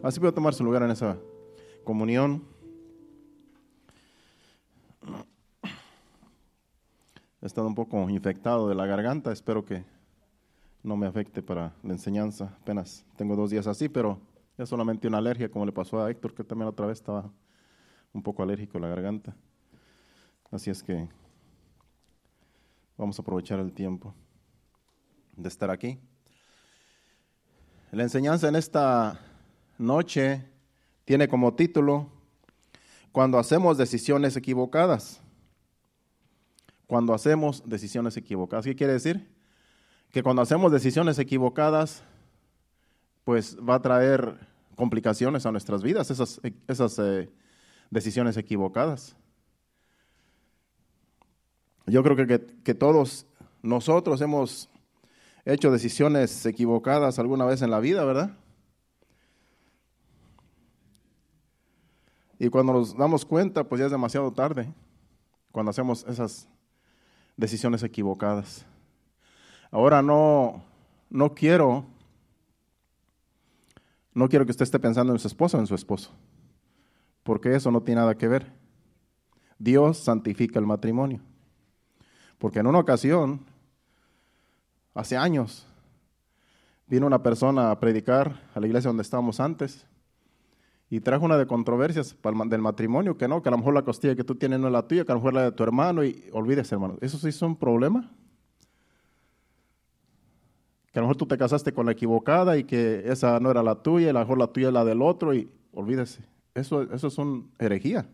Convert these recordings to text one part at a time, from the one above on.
Así puede tomar su lugar en esa comunión. He estado un poco infectado de la garganta, espero que no me afecte para la enseñanza. Apenas tengo dos días así, pero es solamente una alergia, como le pasó a Héctor, que también otra vez estaba un poco alérgico a la garganta. Así es que vamos a aprovechar el tiempo de estar aquí. La enseñanza en esta noche tiene como título Cuando hacemos decisiones equivocadas. Cuando hacemos decisiones equivocadas. ¿Qué quiere decir? Que cuando hacemos decisiones equivocadas, pues va a traer complicaciones a nuestras vidas, esas, esas eh, decisiones equivocadas. Yo creo que, que todos nosotros hemos hecho decisiones equivocadas alguna vez en la vida, ¿verdad? Y cuando nos damos cuenta, pues ya es demasiado tarde, cuando hacemos esas decisiones equivocadas. Ahora no, no quiero, no quiero que usted esté pensando en su esposa o en su esposo, porque eso no tiene nada que ver. Dios santifica el matrimonio. Porque en una ocasión, hace años, vino una persona a predicar a la iglesia donde estábamos antes y trajo una de controversias del matrimonio, que no, que a lo mejor la costilla que tú tienes no es la tuya, que a lo mejor es la de tu hermano, y olvídese, hermano. ¿Eso sí es un problema? Que a lo mejor tú te casaste con la equivocada y que esa no era la tuya, y a lo mejor la tuya es la del otro, y olvídese. Eso, eso es una herejía.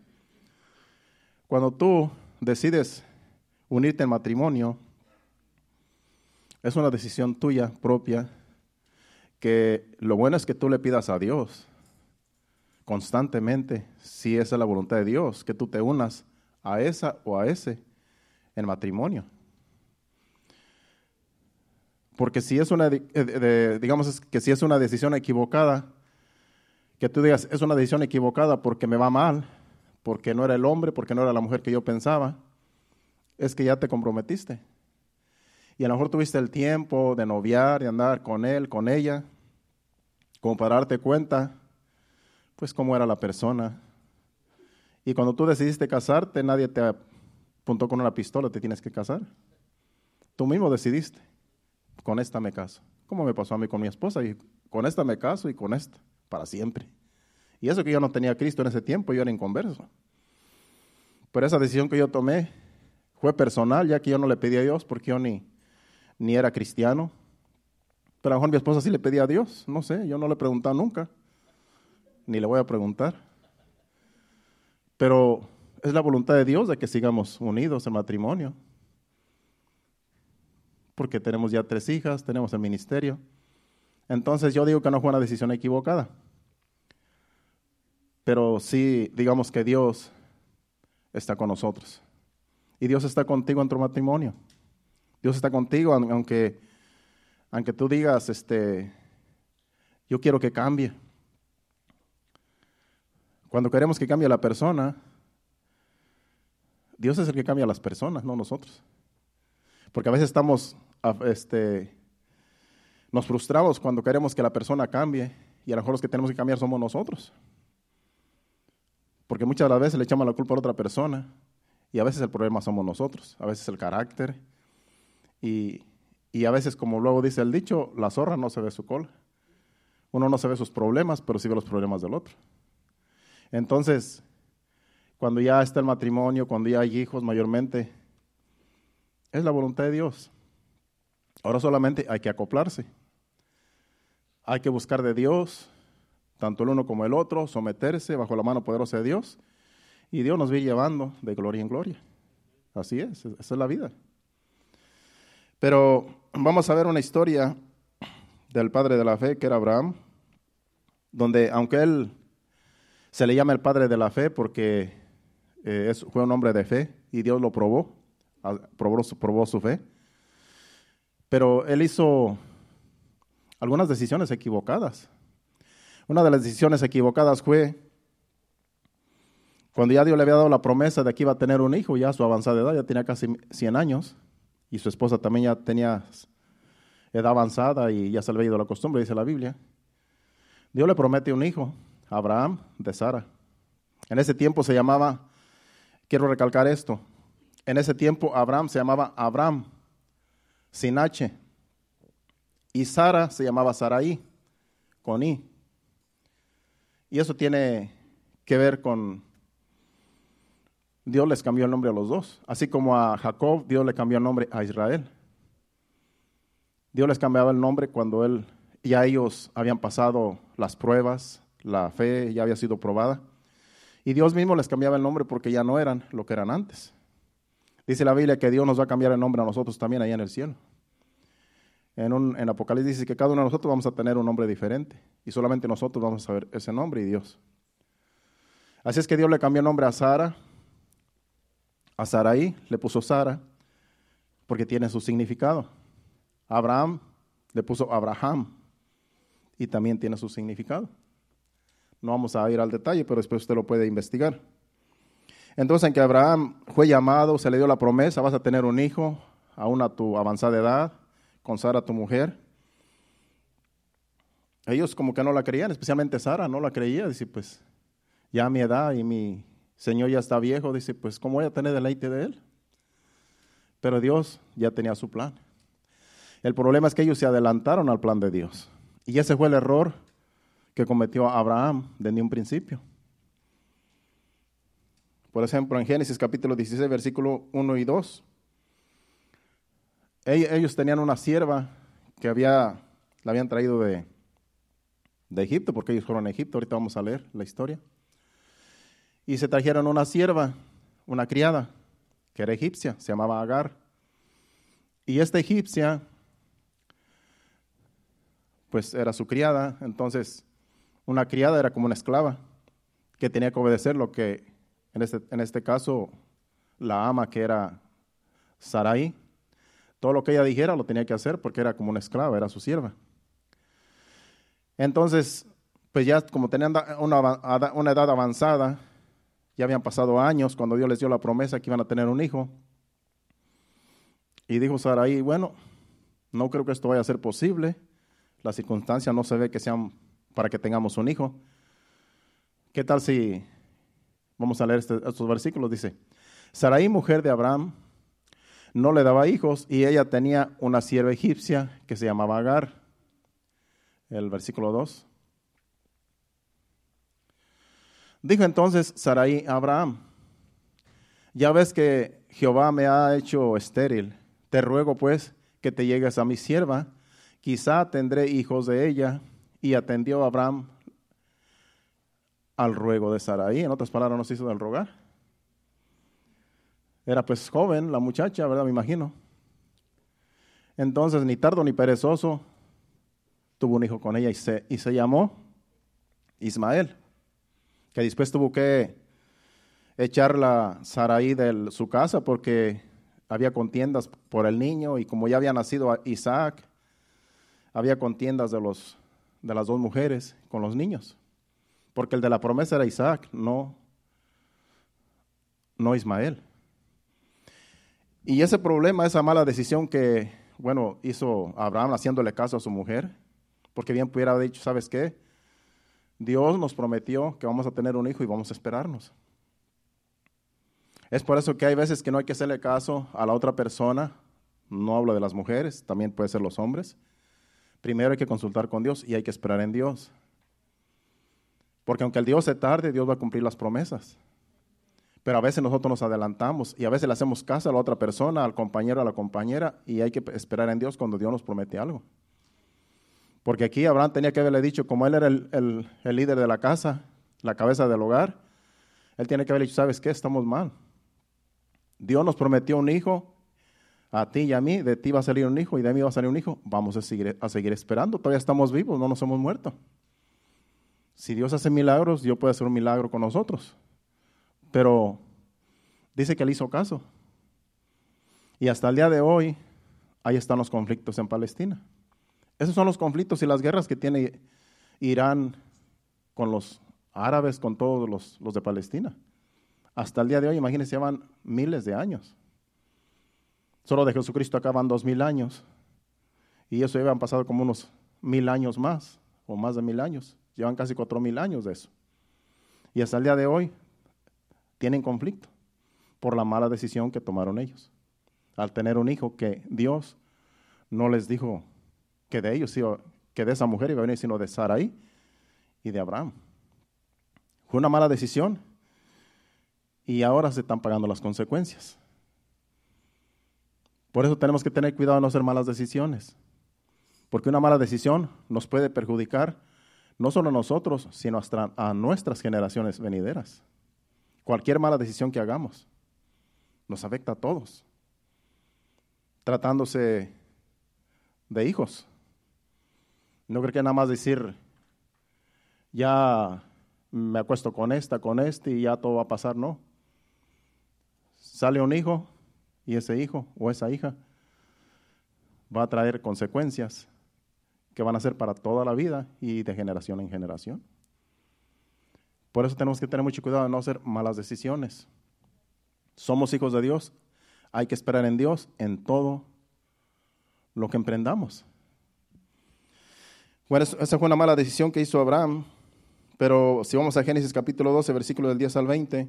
Cuando tú decides unirte en matrimonio, es una decisión tuya propia, que lo bueno es que tú le pidas a Dios constantemente, si esa es la voluntad de Dios, que tú te unas a esa o a ese en matrimonio. Porque si es una, digamos que si es una decisión equivocada, que tú digas, es una decisión equivocada porque me va mal, porque no era el hombre, porque no era la mujer que yo pensaba, es que ya te comprometiste. Y a lo mejor tuviste el tiempo de noviar, de andar con él, con ella, como para darte cuenta pues cómo era la persona. Y cuando tú decidiste casarte, nadie te apuntó con una pistola, te tienes que casar. Tú mismo decidiste, con esta me caso. ¿Cómo me pasó a mí con mi esposa? Y con esta me caso y con esta, para siempre. Y eso que yo no tenía Cristo en ese tiempo, yo era inconverso. Pero esa decisión que yo tomé fue personal, ya que yo no le pedí a Dios porque yo ni, ni era cristiano. Pero a lo mejor mi esposa sí le pedía a Dios, no sé, yo no le he preguntado nunca ni le voy a preguntar. Pero es la voluntad de Dios de que sigamos unidos en matrimonio. Porque tenemos ya tres hijas, tenemos el ministerio. Entonces yo digo que no fue una decisión equivocada. Pero sí, digamos que Dios está con nosotros. Y Dios está contigo en tu matrimonio. Dios está contigo, aunque, aunque tú digas, este, yo quiero que cambie. Cuando queremos que cambie la persona, Dios es el que cambia a las personas, no nosotros. Porque a veces estamos, este, nos frustramos cuando queremos que la persona cambie y a lo mejor los que tenemos que cambiar somos nosotros. Porque muchas de las veces le echamos la culpa a otra persona y a veces el problema somos nosotros, a veces el carácter y, y a veces, como luego dice el dicho, la zorra no se ve su cola. Uno no se ve sus problemas, pero sí ve los problemas del otro. Entonces, cuando ya está el matrimonio, cuando ya hay hijos mayormente, es la voluntad de Dios. Ahora solamente hay que acoplarse. Hay que buscar de Dios, tanto el uno como el otro, someterse bajo la mano poderosa de Dios. Y Dios nos va llevando de gloria en gloria. Así es, esa es la vida. Pero vamos a ver una historia del padre de la fe, que era Abraham, donde aunque él se le llama el padre de la fe porque eh, fue un hombre de fe y Dios lo probó, probó, probó su fe. Pero él hizo algunas decisiones equivocadas. Una de las decisiones equivocadas fue cuando ya Dios le había dado la promesa de que iba a tener un hijo, ya a su avanzada edad, ya tenía casi 100 años, y su esposa también ya tenía edad avanzada y ya se le había ido la costumbre, dice la Biblia. Dios le promete un hijo, Abraham, de Sara. En ese tiempo se llamaba, quiero recalcar esto, en ese tiempo Abraham se llamaba Abraham, sin H, y Sara se llamaba Saraí, con I. Y eso tiene que ver con Dios les cambió el nombre a los dos, así como a Jacob Dios le cambió el nombre a Israel. Dios les cambiaba el nombre cuando él ya ellos habían pasado las pruebas, la fe ya había sido probada. Y Dios mismo les cambiaba el nombre porque ya no eran lo que eran antes. Dice la Biblia que Dios nos va a cambiar el nombre a nosotros también allá en el cielo. En, en Apocalipsis dice que cada uno de nosotros vamos a tener un nombre diferente y solamente nosotros vamos a saber ese nombre y Dios. Así es que Dios le cambió el nombre a Sara, a Saraí le puso Sara porque tiene su significado. Abraham le puso Abraham y también tiene su significado. No vamos a ir al detalle, pero después usted lo puede investigar. Entonces, en que Abraham fue llamado, se le dio la promesa, vas a tener un hijo, aún a tu avanzada edad, con Sara tu mujer. Ellos como que no la creían, especialmente Sara no la creía, dice, pues ya a mi edad y mi Señor ya está viejo, dice, pues ¿cómo voy a tener deleite de él? Pero Dios ya tenía su plan. El problema es que ellos se adelantaron al plan de Dios. Y ese fue el error que cometió Abraham desde un principio. Por ejemplo, en Génesis capítulo 16, versículo 1 y 2. Ellos tenían una sierva que había, la habían traído de, de Egipto, porque ellos fueron a Egipto. Ahorita vamos a leer la historia. Y se trajeron una sierva, una criada, que era egipcia, se llamaba Agar. Y esta egipcia, pues era su criada, entonces una criada era como una esclava, que tenía que obedecer lo que, en este, en este caso, la ama que era Sarai, todo lo que ella dijera lo tenía que hacer porque era como una esclava, era su sierva. Entonces, pues ya como tenían una, una edad avanzada, ya habían pasado años cuando Dios les dio la promesa que iban a tener un hijo. Y dijo Sarai, bueno, no creo que esto vaya a ser posible. Las circunstancias no se ve que sean para que tengamos un hijo. ¿Qué tal si vamos a leer este, estos versículos? Dice, Sarai, mujer de Abraham, no le daba hijos y ella tenía una sierva egipcia que se llamaba Agar. El versículo 2. Dijo entonces Sarai a Abraham, ya ves que Jehová me ha hecho estéril, te ruego pues que te llegues a mi sierva, quizá tendré hijos de ella. Y atendió Abraham al ruego de Sarai. En otras palabras, nos hizo del rogar. Era pues joven la muchacha, ¿verdad? Me imagino. Entonces, ni tardo ni perezoso, tuvo un hijo con ella y se, y se llamó Ismael, que después tuvo que echar la Sarai de su casa porque había contiendas por el niño y como ya había nacido Isaac, había contiendas de, los, de las dos mujeres con los niños. Porque el de la promesa era Isaac, no, no Ismael. Y ese problema, esa mala decisión que, bueno, hizo Abraham haciéndole caso a su mujer, porque bien pudiera haber dicho, ¿sabes qué? Dios nos prometió que vamos a tener un hijo y vamos a esperarnos. Es por eso que hay veces que no hay que hacerle caso a la otra persona. No hablo de las mujeres, también puede ser los hombres. Primero hay que consultar con Dios y hay que esperar en Dios. Porque aunque el Dios se tarde, Dios va a cumplir las promesas. Pero a veces nosotros nos adelantamos y a veces le hacemos caso a la otra persona, al compañero, a la compañera, y hay que esperar en Dios cuando Dios nos promete algo. Porque aquí Abraham tenía que haberle dicho, como él era el, líder de la casa, la cabeza del hogar, él tiene que haberle dicho, ¿sabes qué? Estamos mal. Dios nos prometió un hijo, a ti y a mí, de ti va a salir un hijo y de mí va a salir un hijo. Vamos a seguir, a seguir esperando, todavía estamos vivos, no nos hemos muerto. Si Dios hace milagros, Dios puede hacer un milagro con nosotros. Pero dice que él hizo caso. Y hasta el día de hoy, ahí están los conflictos en Palestina. Esos son los conflictos y las guerras que tiene Irán con los árabes, con todos los, los de Palestina. Hasta el día de hoy, imagínense, llevan miles de años. Solo de Jesucristo acaban dos mil años. Y eso ya han pasado como unos mil años más, o más de mil años. llevan casi cuatro mil años de eso. Y hasta el día de hoy tienen conflicto por la mala decisión que tomaron ellos. Al tener un hijo que Dios no les dijo que de ellos, que de esa mujer iba a venir, sino de Sarai y de Abraham. Fue una mala decisión y ahora se están pagando las consecuencias. Por eso tenemos que tener cuidado de no hacer malas decisiones, porque una mala decisión nos puede perjudicar no solo a nosotros, sino a nuestras generaciones venideras. Cualquier mala decisión que hagamos nos afecta a todos. Tratándose de hijos. No creo que nada más decir, ya me acuesto con esta, con este y ya todo va a pasar, no. Sale un hijo y ese hijo o esa hija va a traer consecuencias que van a ser para toda la vida y de generación en generación. Por eso tenemos que tener mucho cuidado de no hacer malas decisiones. Somos hijos de Dios, hay que esperar en Dios en todo lo que emprendamos. Bueno, esa fue una mala decisión que hizo Abraham, pero si vamos a Génesis capítulo 12, versículo del 10 al 20,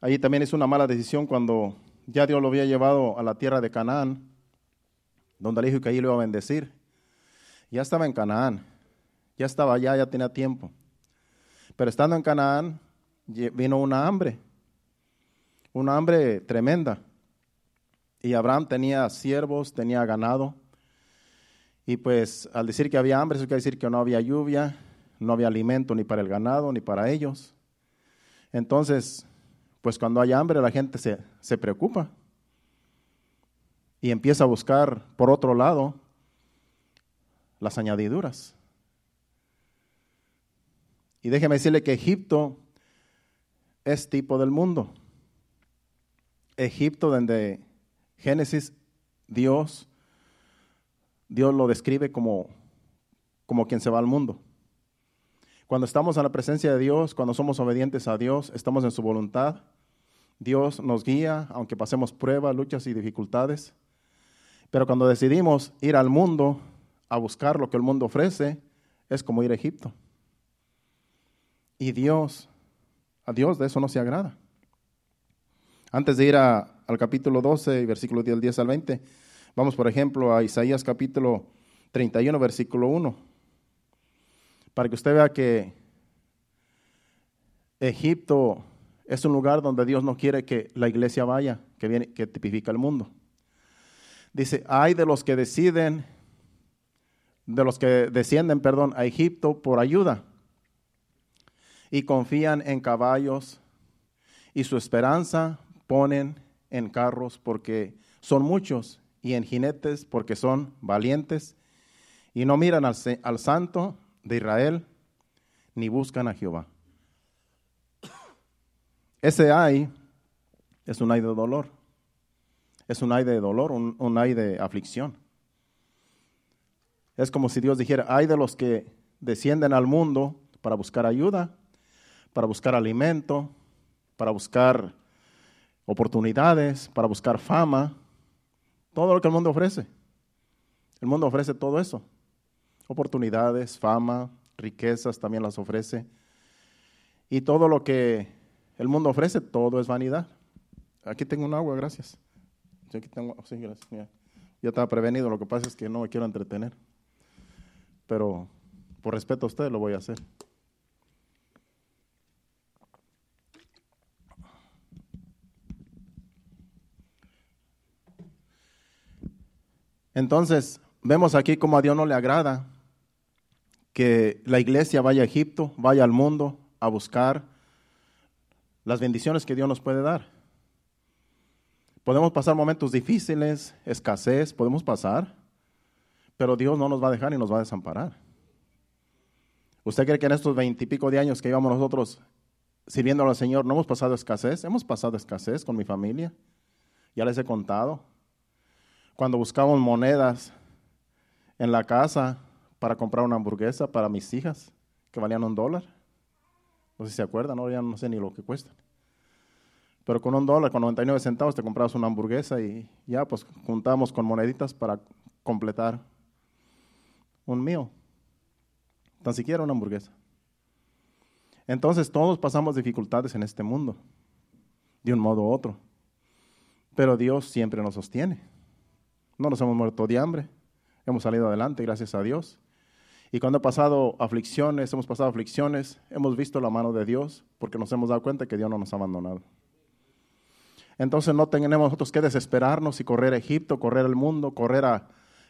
ahí también es una mala decisión cuando ya Dios lo había llevado a la tierra de Canaán, donde le dijo que allí lo iba a bendecir. Ya estaba en Canaán, ya estaba allá, ya tenía tiempo. Pero estando en Canaán, vino una hambre, una hambre tremenda. Y Abraham tenía siervos, tenía ganado. Y pues al decir que había hambre, eso quiere decir que no había lluvia, no había alimento ni para el ganado ni para ellos. Entonces, pues cuando hay hambre la gente se, se preocupa y empieza a buscar por otro lado las añadiduras. Y déjeme decirle que Egipto es tipo del mundo. Egipto, donde Génesis, Dios, Dios lo describe como, como quien se va al mundo. Cuando estamos en la presencia de Dios, cuando somos obedientes a Dios, estamos en su voluntad, Dios nos guía, aunque pasemos pruebas, luchas y dificultades. Pero cuando decidimos ir al mundo a buscar lo que el mundo ofrece, es como ir a Egipto. Y Dios, a Dios de eso no se agrada. Antes de ir al capítulo 12, versículo 10 al 20, vamos por ejemplo a Isaías capítulo 31, versículo 1, para que usted vea que Egipto es un lugar donde Dios no quiere que la iglesia vaya, que, viene, que tipifica el mundo. Dice, hay de los que deciden, de los que descienden, perdón, a Egipto por ayuda y confían en caballos y su esperanza ponen en carros porque son muchos y en jinetes porque son valientes y no miran al, al santo de Israel ni buscan a Jehová. Ese ay es un ay de dolor, es un ay de dolor, un, un ay de aflicción. Es como si Dios dijera, ay de los que descienden al mundo para buscar ayuda, para buscar alimento, para buscar oportunidades, para buscar fama, todo lo que el mundo ofrece. El mundo ofrece todo eso. Oportunidades, fama, riquezas también las ofrece. Y todo lo que el mundo ofrece, todo es vanidad. Aquí tengo un agua, gracias. Aquí tengo, sí, gracias. Ya estaba prevenido, lo que pasa es que no me quiero entretener. Pero por respeto a usted lo voy a hacer. Entonces, vemos aquí como a Dios no le agrada que la iglesia vaya a Egipto, vaya al mundo a buscar las bendiciones que Dios nos puede dar. Podemos pasar momentos difíciles, escasez, podemos pasar, pero Dios no nos va a dejar y nos va a desamparar. ¿Usted cree que en estos veintipico de años que llevamos nosotros sirviendo al Señor no hemos pasado escasez? Hemos pasado escasez con mi familia. Ya les he contado cuando buscábamos monedas en la casa para comprar una hamburguesa para mis hijas, que valían un dólar. No sé si se acuerdan, ¿no? ya no sé ni lo que cuestan. Pero con un dólar, con 99 centavos, te comprabas una hamburguesa y ya pues juntábamos con moneditas para completar un mío. Tan siquiera una hamburguesa. Entonces todos pasamos dificultades en este mundo, de un modo u otro. Pero Dios siempre nos sostiene. No nos hemos muerto de hambre, hemos salido adelante, gracias a Dios. Y cuando he pasado aflicciones, hemos pasado aflicciones, hemos visto la mano de Dios porque nos hemos dado cuenta que Dios no nos ha abandonado. Entonces no tenemos nosotros que desesperarnos y correr a Egipto, correr al mundo, correr a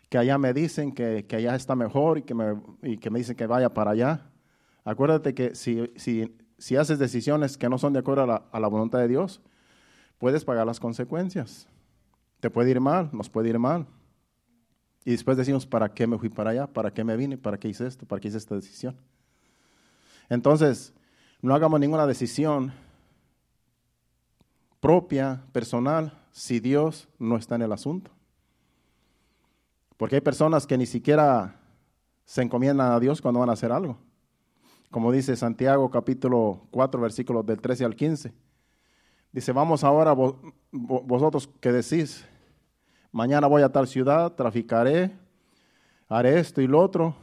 que allá me dicen que, allá está mejor y que, me, y que me dicen que vaya para allá. Acuérdate que si, si, si haces decisiones que no son de acuerdo a la, a la voluntad de Dios, puedes pagar las consecuencias. Te puede ir mal, nos puede ir mal. Y después decimos, ¿para qué me fui para allá? ¿Para qué me vine? ¿Para qué hice esto? ¿Para qué hice esta decisión? Entonces, no hagamos ninguna decisión propia, personal, si Dios no está en el asunto. Porque hay personas que ni siquiera se encomiendan a Dios cuando van a hacer algo. Como dice Santiago capítulo 4, versículos del 13 al 15. Dice, vamos ahora vosotros que decís, mañana voy a tal ciudad, traficaré, haré esto y lo otro,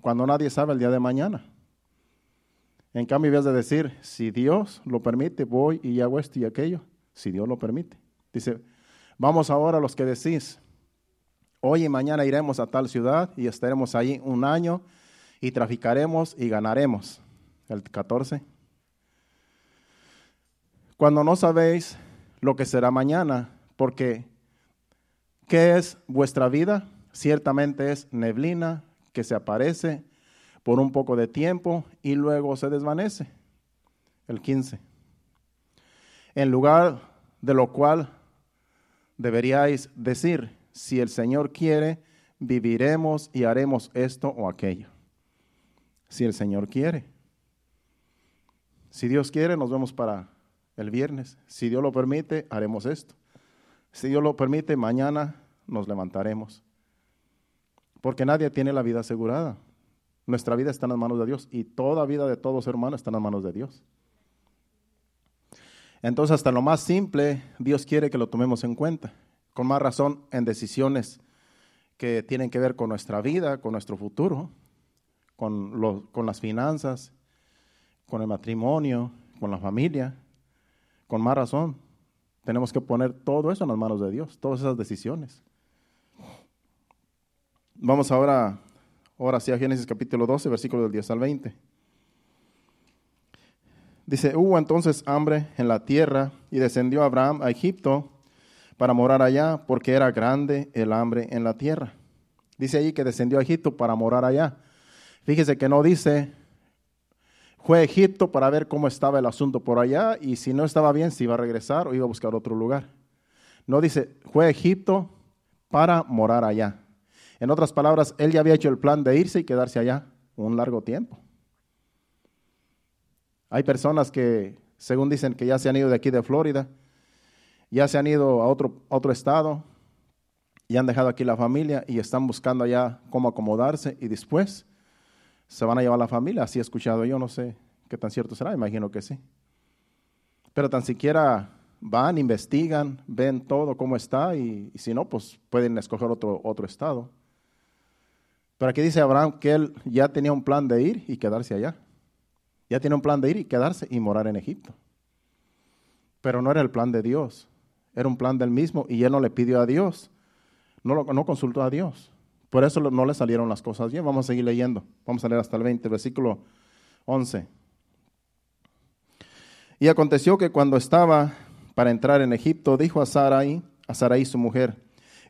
cuando nadie sabe el día de mañana. En cambio, vas de decir, si Dios lo permite, voy y hago esto y aquello, si Dios lo permite. Dice, vamos ahora a los que decís, hoy y mañana iremos a tal ciudad y estaremos allí un año y traficaremos y ganaremos. El 14. Cuando no sabéis lo que será mañana, porque ¿Qué es vuestra vida? Ciertamente es neblina que se aparece por un poco de tiempo y luego se desvanece. El 15. En lugar de lo cual deberíais decir, si el Señor quiere, viviremos y haremos esto o aquello. Si el Señor quiere. Si Dios quiere, nos vemos para el viernes. Si Dios lo permite, haremos esto. Si Dios lo permite, mañana nos levantaremos. Porque nadie tiene la vida asegurada. Nuestra vida está en las manos de Dios y toda vida de todos hermanos está en las manos de Dios. Entonces, hasta lo más simple, Dios quiere que lo tomemos en cuenta. Con más razón en decisiones que tienen que ver con nuestra vida, con nuestro futuro, con, con las finanzas, con el matrimonio, con la familia. Con más razón, tenemos que poner todo eso en las manos de Dios, todas esas decisiones. Vamos ahora, ahora sí a Génesis capítulo 12, versículo del 10 al 20. Dice, hubo entonces hambre en la tierra y descendió Abraham a Egipto para morar allá porque era grande el hambre en la tierra. Dice ahí que descendió a Egipto para morar allá. Fíjese que no dice, fue a Egipto para ver cómo estaba el asunto por allá y si no estaba bien, si iba a regresar o iba a buscar otro lugar. No dice, fue a Egipto para morar allá. En otras palabras, él ya había hecho el plan de irse y quedarse allá un largo tiempo. Hay personas que, según dicen, que ya se han ido de aquí de Florida, ya se han ido a otro, otro estado y han dejado aquí la familia y están buscando allá cómo acomodarse y después se van a llevar a la familia. Así he escuchado yo, no sé qué tan cierto será, imagino que sí. Pero tan siquiera van, investigan, ven todo cómo está y, si no, pues pueden escoger otro, otro estado. Pero aquí dice Abraham que él ya tenía un plan de ir y quedarse allá. Ya tiene un plan de ir y quedarse y morar en Egipto. Pero no era el plan de Dios, era un plan del mismo y él no le pidió a Dios, no, lo, no consultó a Dios. Por eso no le salieron las cosas bien. Vamos a seguir leyendo. Vamos a leer hasta el 20, versículo 11. Y aconteció que cuando estaba para entrar en Egipto, dijo a Sarai, a Sarai su mujer,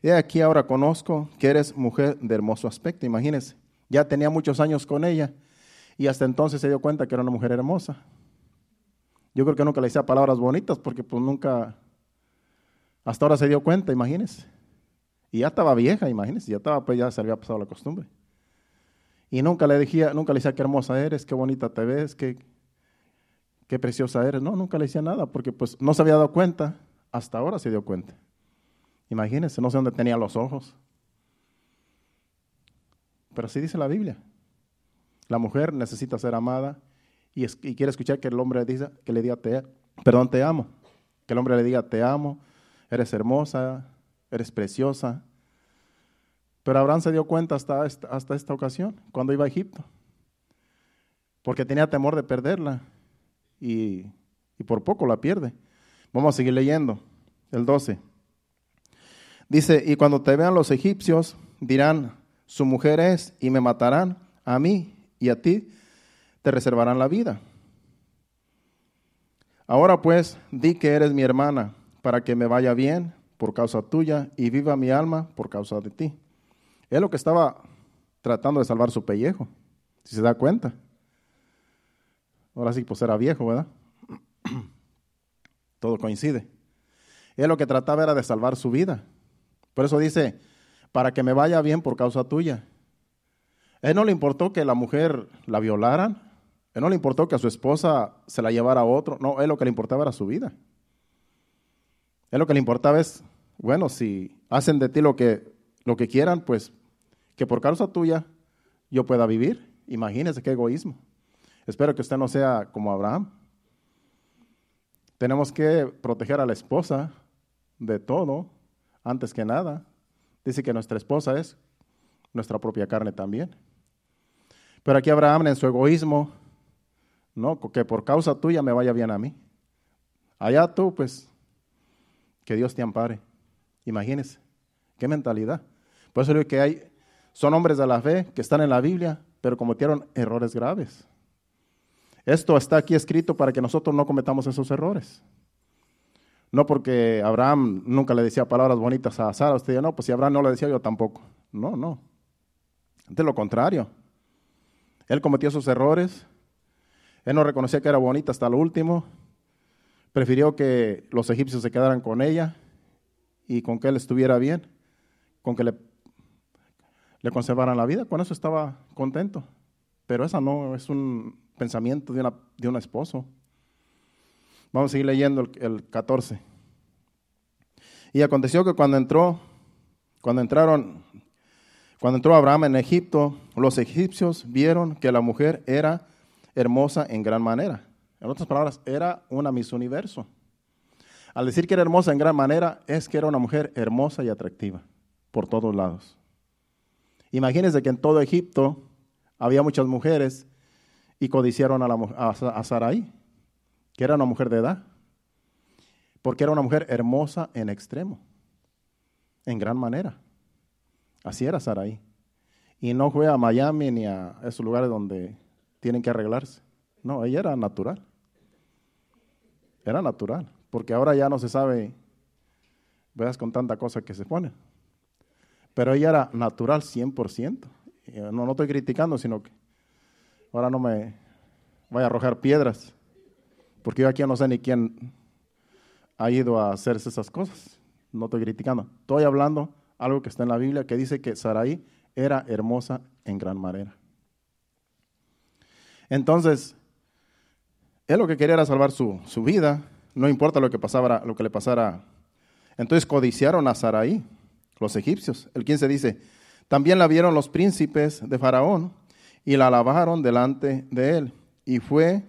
He aquí ahora conozco que eres mujer de hermoso aspecto, imagínense. Ya tenía muchos años con ella y hasta entonces se dio cuenta que era una mujer hermosa. Yo creo que nunca le decía palabras bonitas porque pues nunca, hasta ahora se dio cuenta, imagínense. Y ya estaba vieja, imagínense, ya estaba, pues ya se había pasado la costumbre. Y nunca le decía, nunca le decía qué hermosa eres, qué bonita te ves, qué, qué preciosa eres. No, nunca le decía nada porque pues no se había dado cuenta, hasta ahora se dio cuenta. Imagínense, no sé dónde tenía los ojos. Pero así dice la Biblia. La mujer necesita ser amada y, quiere escuchar que el hombre diga, que le diga, te, perdón, te amo. Que el hombre le diga, te amo, eres hermosa, eres preciosa. Pero Abraham se dio cuenta hasta esta ocasión, cuando iba a Egipto. Porque tenía temor de perderla. y, y por poco la pierde. Vamos a seguir leyendo, el 12. Dice, y cuando te vean los egipcios, dirán, su mujer es, y me matarán a mí y a ti, te reservarán la vida. Ahora pues, di que eres mi hermana, para que me vaya bien por causa tuya y viva mi alma por causa de ti. Es lo que estaba tratando de salvar su pellejo, si se da cuenta. Ahora sí, pues era viejo, ¿verdad? Todo coincide. Él lo que trataba era de salvar su vida. Por eso dice, para que me vaya bien por causa tuya. Él no le importó que la mujer la violaran. Él no le importó que a su esposa se la llevara a otro. No, él lo que le importaba era su vida. Él lo que le importaba es, bueno, si hacen de ti lo que, lo que quieran, pues que por causa tuya yo pueda vivir. Imagínese qué egoísmo. Espero que usted no sea como Abraham. Tenemos que proteger a la esposa de todo, antes que nada. Dice que nuestra esposa es nuestra propia carne también. Pero aquí Abraham en su egoísmo, no, que por causa tuya me vaya bien a mí. Allá tú, pues, que Dios te ampare. Imagínese, qué mentalidad. Por eso digo que hay, son hombres de la fe que están en la Biblia, pero cometieron errores graves. Esto está aquí escrito para que nosotros no cometamos esos errores. No porque Abraham nunca le decía palabras bonitas a Sara, usted dice, no, pues si Abraham no le decía yo tampoco. No, no. De lo contrario. Él cometió esos errores. Él no reconocía que era bonita hasta lo último. Prefirió que los egipcios se quedaran con ella y con que él estuviera bien, con que le, conservaran la vida. Con eso estaba contento. Pero esa no es un pensamiento de, una, de un esposo. Vamos a seguir leyendo el, el 14. Y aconteció que cuando entró, cuando entraron, cuando entró Abraham en Egipto, los egipcios vieron que la mujer era hermosa en gran manera. En otras palabras, era una Miss Universo. Al decir que era hermosa en gran manera, es que era una mujer hermosa y atractiva por todos lados. Imagínense que en todo Egipto había muchas mujeres y codiciaron a, la, a Sarai, que era una mujer de edad, porque era una mujer hermosa en extremo, en gran manera. Así era Sarai. Y no fue a Miami ni a esos lugares donde tienen que arreglarse. No, ella era natural. Era natural, porque ahora ya no se sabe, veas con tanta cosa que se pone. Pero ella era natural 100%. No, no estoy criticando, sino que Ahora no me vaya a arrojar piedras, porque yo aquí no sé ni quién ha ido a hacerse esas cosas. No estoy criticando. Estoy hablando algo que está en la Biblia que dice que Sarai era hermosa en gran manera. Entonces, él lo que quería era salvar su, su vida, no importa lo que, pasara, lo que le pasara. Entonces codiciaron a Sarai, los egipcios. El 15 dice, también la vieron los príncipes de Faraón y la lavaron delante de él. Y fue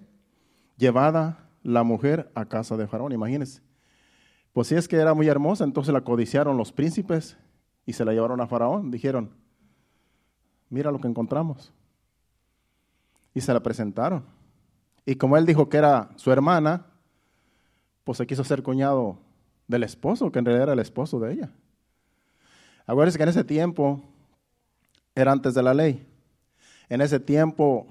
llevada la mujer a casa de Faraón, imagínense. Pues si es que era muy hermosa, entonces la codiciaron los príncipes y se la llevaron a Faraón. Dijeron, mira lo que encontramos. Y se la presentaron. Y como él dijo que era su hermana, pues se quiso ser cuñado del esposo, que en realidad era el esposo de ella. Acuérdense que en ese tiempo era antes de la ley. En ese tiempo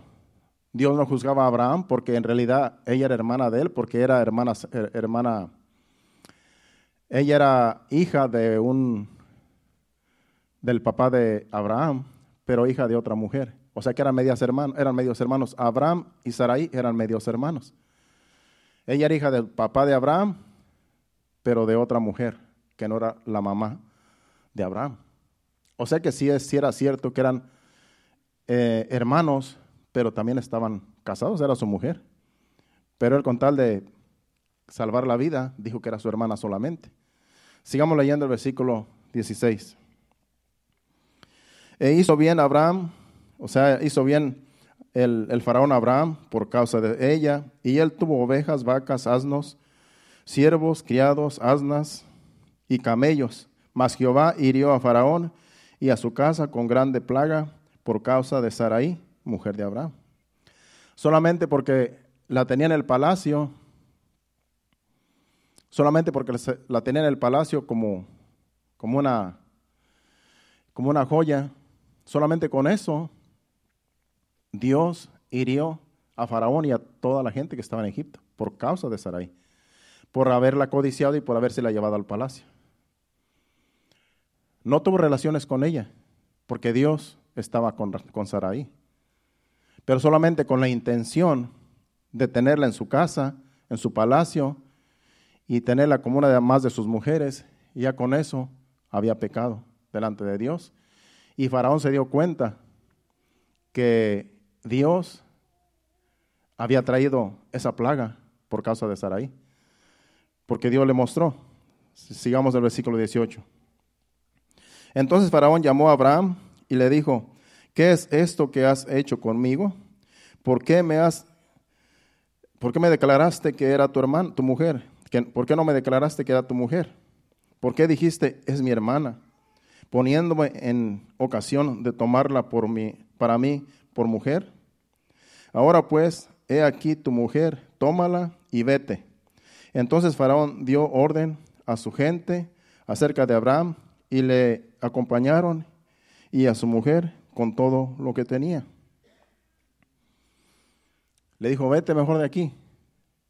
Dios no juzgaba a Abraham porque en realidad ella era hermana de él, porque era hermana, hermana ella era hija de un del papá de Abraham, pero hija de otra mujer. O sea que eran medias hermanos, eran medios hermanos. Abraham y Sarai eran medios hermanos. Ella era hija del papá de Abraham, pero de otra mujer, que no era la mamá de Abraham. O sea que sí, era cierto que eran eh, hermanos, pero también estaban casados, era su mujer. Pero él con tal de salvar la vida, dijo que era su hermana solamente. Sigamos leyendo el versículo 16. E hizo bien Abraham, o sea, hizo bien el, faraón Abraham por causa de ella, y él tuvo ovejas, vacas, asnos, siervos, criados, asnas y camellos. Mas Jehová hirió a faraón y a su casa con grande plaga por causa de Sarai, mujer de Abraham. Solamente porque la tenía en el palacio, solamente porque la tenía en el palacio como, como, una, como una joya, solamente con eso Dios hirió a Faraón y a toda la gente que estaba en Egipto por causa de Sarai, por haberla codiciado y por habérsela llevado al palacio. No tuvo relaciones con ella, porque Dios estaba con, con Sarai, pero solamente con la intención de tenerla en su casa, en su palacio, y tenerla como una de más de sus mujeres, ya con eso había pecado delante de Dios. Y Faraón se dio cuenta que Dios había traído esa plaga por causa de Sarai, porque Dios le mostró. Sigamos el versículo 18. Entonces Faraón llamó a Abraham y le dijo, ¿qué es esto que has hecho conmigo? ¿Por qué me has ¿Por qué me declaraste que era tu hermana, tu mujer? ¿Por qué no me declaraste que era tu mujer? ¿Por qué dijiste es mi hermana? Poniéndome en ocasión de tomarla por mí, para mí por mujer. Ahora pues, he aquí tu mujer, tómala y vete. Entonces Faraón dio orden a su gente acerca de Abraham y le acompañaron y a su mujer con todo lo que tenía. Le dijo, vete mejor de aquí,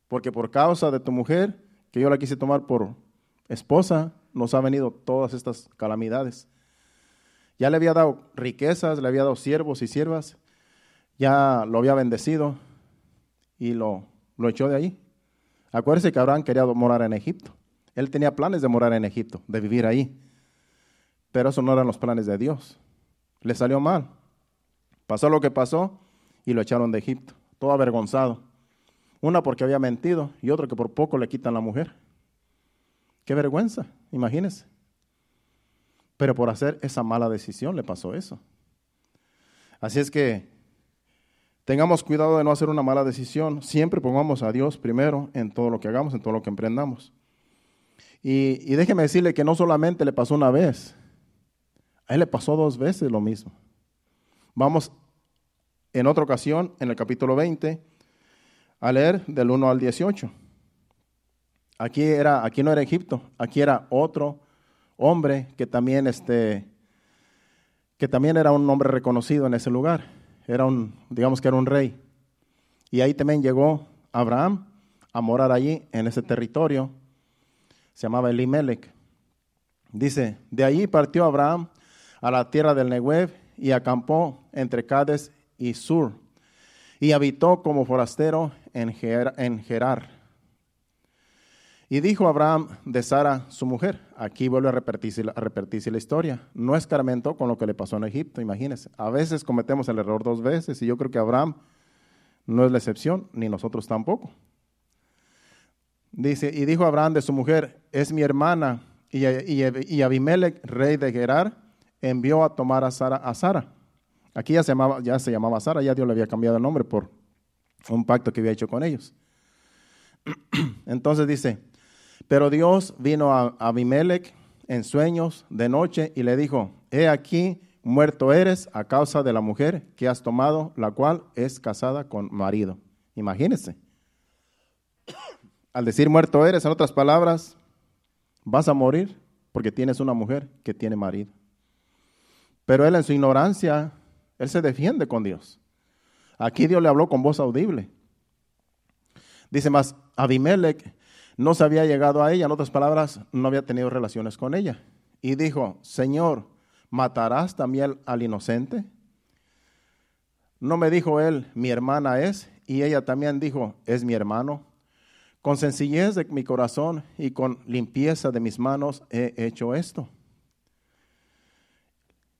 porque por causa de tu mujer, que yo la quise tomar por esposa, nos ha venido todas estas calamidades. Ya le había dado riquezas, le había dado siervos y siervas, ya lo había bendecido y lo, lo echó de ahí. Acuérdese que Abraham quería morar en Egipto. Él tenía planes de morar en Egipto, de vivir ahí. Pero eso no eran los planes de Dios. Le salió mal. Pasó lo que pasó y lo echaron de Egipto, todo avergonzado. Una porque había mentido y otro que por poco le quitan la mujer. Qué vergüenza, imagínese. Pero por hacer esa mala decisión le pasó eso. Así es que tengamos cuidado de no hacer una mala decisión. Siempre pongamos a Dios primero en todo lo que hagamos, en todo lo que emprendamos. Y, déjeme decirle que no solamente le pasó una vez, a él le pasó dos veces lo mismo. Vamos en otra ocasión, en el capítulo 20, a leer del 1 al 18. Aquí, era, aquí no era Egipto, aquí era otro hombre que también, este, que también era un hombre reconocido en ese lugar. Era un, digamos que era un rey. Y ahí también llegó Abraham a morar allí, en ese territorio. Se llamaba Elimelech. Dice, de allí partió Abraham a la tierra del Negev y acampó entre Cades y Sur y habitó como forastero en, Gerar. Y dijo Abraham de Sara, su mujer, aquí vuelve a repetirse, la historia, no escarmentó con lo que le pasó en Egipto, imagínense. A veces cometemos el error dos veces y yo creo que Abraham no es la excepción, ni nosotros tampoco. Dice, y dijo Abraham de su mujer, es mi hermana, y, y, Abimelech, rey de Gerar, envió a tomar a Sara. A Sara. Aquí ya se, llamaba, ya se llamaba Sara, ya Dios le había cambiado el nombre por un pacto que había hecho con ellos. Entonces dice, pero Dios vino a Abimelech en sueños de noche y le dijo, he aquí, muerto eres a causa de la mujer que has tomado, la cual es casada con marido. Imagínense. Al decir muerto eres, en otras palabras, vas a morir porque tienes una mujer que tiene marido. Pero él en su ignorancia él se defiende con Dios. Aquí Dios le habló con voz audible. Dice más, Abimelech no se había llegado a ella, en otras palabras, no había tenido relaciones con ella. Y dijo, Señor, ¿matarás también al inocente? No me dijo él, mi hermana es, y ella también dijo, es mi hermano. Con sencillez de mi corazón y con limpieza de mis manos he hecho esto.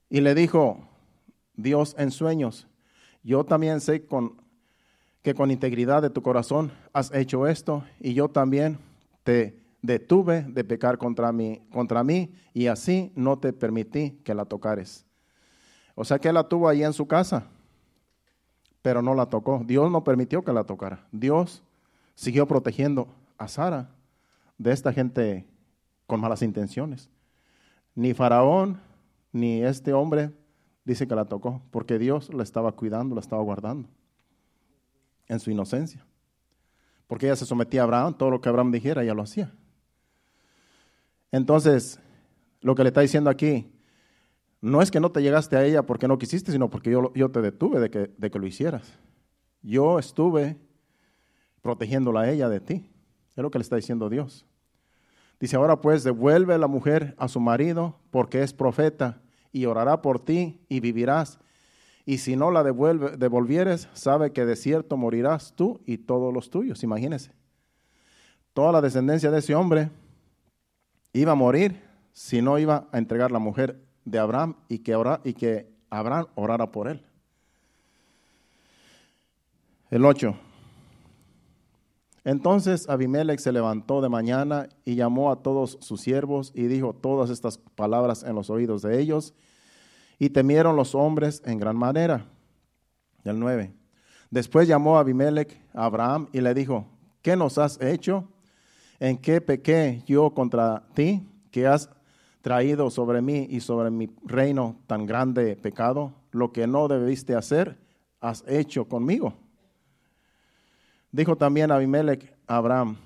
Y le dijo, Dios en sueños. Yo también sé con, que con integridad de tu corazón has hecho esto y yo también te detuve de pecar contra mí, contra mí y así no te permití que la tocares. O sea que la tuvo ahí en su casa, pero no la tocó. Dios no permitió que la tocara. Dios siguió protegiendo a Sara de esta gente con malas intenciones. Ni Faraón, ni este hombre dice que la tocó, porque Dios la estaba cuidando, la estaba guardando en su inocencia. porque ella se sometía a Abraham, todo lo que Abraham dijera, ella lo hacía. Entonces, lo que le está diciendo aquí, no es que no te llegaste a ella porque no quisiste, sino porque yo, yo te detuve de que, de que lo hicieras. Yo estuve protegiéndola a ella de ti. Es lo que le está diciendo Dios. Dice, ahora pues devuelve la mujer a su marido porque es profeta y orará por ti y vivirás. Y si no la devuelve, devolvieres, sabe que de cierto morirás tú y todos los tuyos. Imagínese. Toda la descendencia de ese hombre iba a morir si no iba a entregar la mujer de Abraham y que, y que Abraham orara por él. El 8. Entonces Abimelech se levantó de mañana y llamó a todos sus siervos y dijo todas estas palabras en los oídos de ellos y temieron los hombres en gran manera. El 9. Después llamó Abimelech a Abraham y le dijo, ¿qué nos has hecho? ¿En qué pequé yo contra ti que has traído sobre mí y sobre mi reino tan grande pecado, lo que no debiste hacer, has hecho conmigo. Dijo también Abimelech a Abraham,